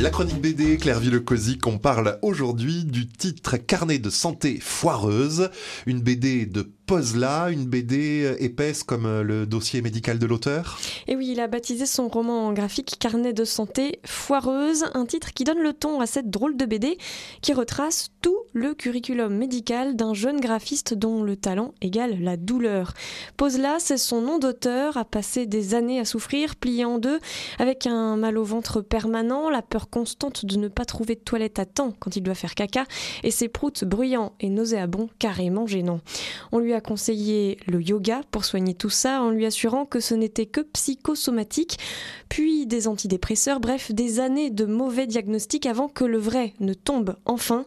La chronique BD, Claire Villecozic, on parle aujourd'hui du titre Carnet de santé foireuse, une BD de Pozla, une BD épaisse comme euh, le dossier médical de l'auteur. Et oui, il a baptisé son roman graphique Carnet de santé foireuse, un titre qui donne le ton à cette drôle de BD qui retrace tout le curriculum médical d'un jeune graphiste dont le talent égale la douleur. Pozla, c'est son nom d'auteur, a passé des années à souffrir, plié en deux, avec un mal au ventre permanent, la peur constante de ne pas trouver de toilette à temps quand il doit faire caca, et ses proutes bruyants et nauséabonds carrément gênants. On lui a conseillé le yoga pour soigner tout ça en lui assurant que ce n'était que psychosomatique, puis des antidépresseurs, bref, des années de mauvais diagnostics avant que le vrai ne tombe enfin.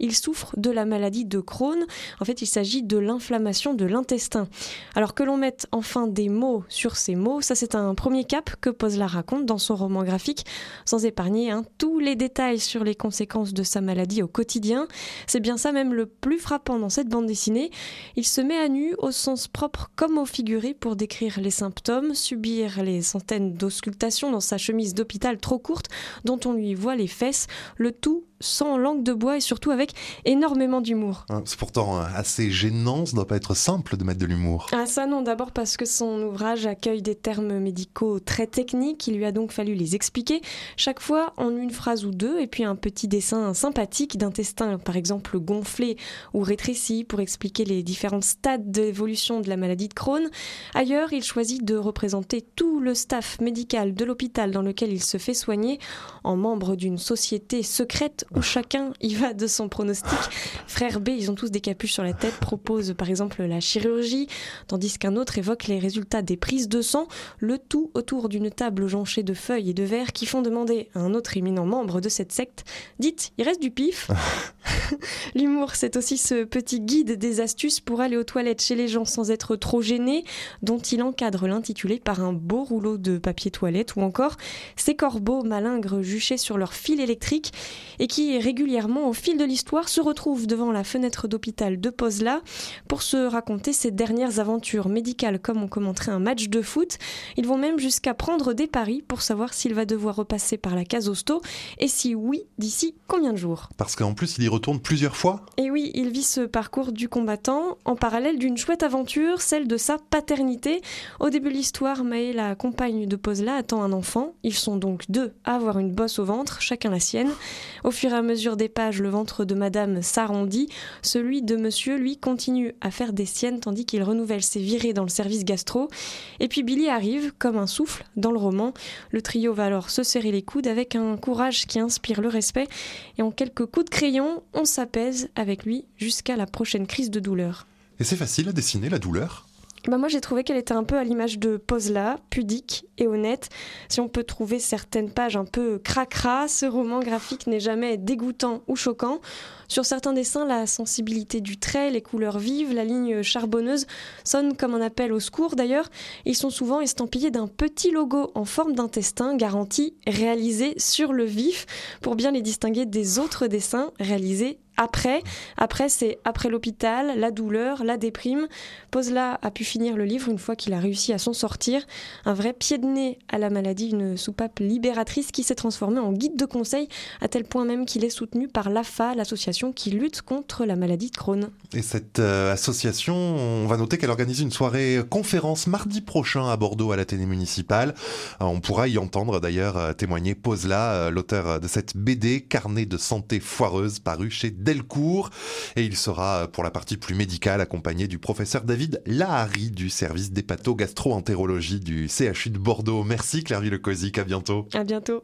Il souffre de la maladie de Crohn. En fait, il s'agit de l'inflammation de l'intestin. Alors que l'on mette enfin des mots sur ces mots, ça c'est un premier cap que la raconte dans son roman graphique, sans épargner hein, tous les détails sur les conséquences de sa maladie au quotidien. C'est bien ça même le plus frappant dans cette bande dessinée. Il se met à nu au sens propre comme au figuré pour décrire les symptômes, subir les centaines d'auscultations dans sa chemise d'hôpital trop courte dont on lui voit les fesses, le tout sans langue de bois et surtout avec énormément d'humour. Hein, c'est pourtant assez gênant, ça doit pas être simple de mettre de l'humour. Ah ça non, d'abord parce que son ouvrage accueille des termes médicaux très techniques, il lui a donc fallu les expliquer, chaque fois une phrase ou deux, et puis un petit dessin sympathique d'intestin par exemple gonflé ou rétréci pour expliquer les différents stades d'évolution de la maladie de Crohn. Ailleurs, il choisit de représenter tout le staff médical de l'hôpital dans lequel il se fait soigner en membre d'une société secrète où chacun y va de son pronostic. Frère B, ils ont tous des capuches sur la tête, proposent par exemple la chirurgie, tandis qu'un autre évoque les résultats des prises de sang, le tout autour d'une table jonchée de feuilles et de verres qui font demander à un autre éminent membre de cette secte. Dites, il reste du pif L'humour, c'est aussi ce petit guide des astuces pour aller aux toilettes chez les gens sans être trop gêné, dont il encadre l'intitulé par un beau rouleau de papier toilette ou encore ces corbeaux malingres juchés sur leur fil électrique et qui régulièrement au fil de l'histoire se retrouvent devant la fenêtre d'hôpital de Pozla pour se raconter ses dernières aventures médicales comme on commenterait un match de foot. Ils vont même jusqu'à prendre des paris pour savoir s'il va devoir repasser par la case hosto et si oui, d'ici combien de jours. Parce qu'en plus il y retourne plusieurs fois Et oui, il vit ce parcours du combattant en parallèle d'une chouette aventure, celle de sa paternité. Au début de l'histoire, Maë, la compagne de Pozla, attend un enfant. Ils sont donc deux à avoir une bosse au ventre, chacun la sienne. Au fur et à mesure des pages, le ventre de madame s'arrondit. Celui de monsieur, lui, continue à faire des siennes tandis qu'il renouvelle ses virées dans le service gastro. Et puis Billy arrive, comme un souffle, dans le roman. Le trio va alors se serrer les coudes avec un courage qui inspire le respect. Et en quelques coups de crayon, on s'apaise avec lui jusqu'à la prochaine crise de douleur. Et c'est facile à dessiner la douleur? Bah moi j'ai trouvé qu'elle était un peu à l'image de Pozla, pudique et honnête. Si on peut trouver certaines pages un peu cracra, ce roman graphique n'est jamais dégoûtant ou choquant. Sur certains dessins, la sensibilité du trait, les couleurs vives, la ligne charbonneuse sonnent comme un appel au secours d'ailleurs. Ils sont souvent estampillés d'un petit logo en forme d'intestin garanti réalisé sur le vif pour bien les distinguer des autres dessins réalisés après. Après, c'est après l'hôpital, la douleur, la déprime. Pozla a pu finir le livre une fois qu'il a réussi à s'en sortir. Un vrai pied de nez à la maladie, une soupape libératrice qui s'est transformée en guide de conseil, à tel point même qu'il est soutenu par l'AFA, l'association qui lutte contre la maladie de Crohn. Et cette euh, association, on va noter qu'elle organise une soirée conférence mardi prochain à Bordeaux à la télé municipale. Euh, on pourra y entendre d'ailleurs euh, témoigner Pozla, l'auteur de cette BD Carnet de santé foireuse paru chez Delcourt. Et il sera, pour la partie plus médicale, accompagné du professeur David Lahari du service d'hépato-gastro-entérologie du CHU de Bordeaux. Merci Claire Villecozic, à bientôt. À bientôt.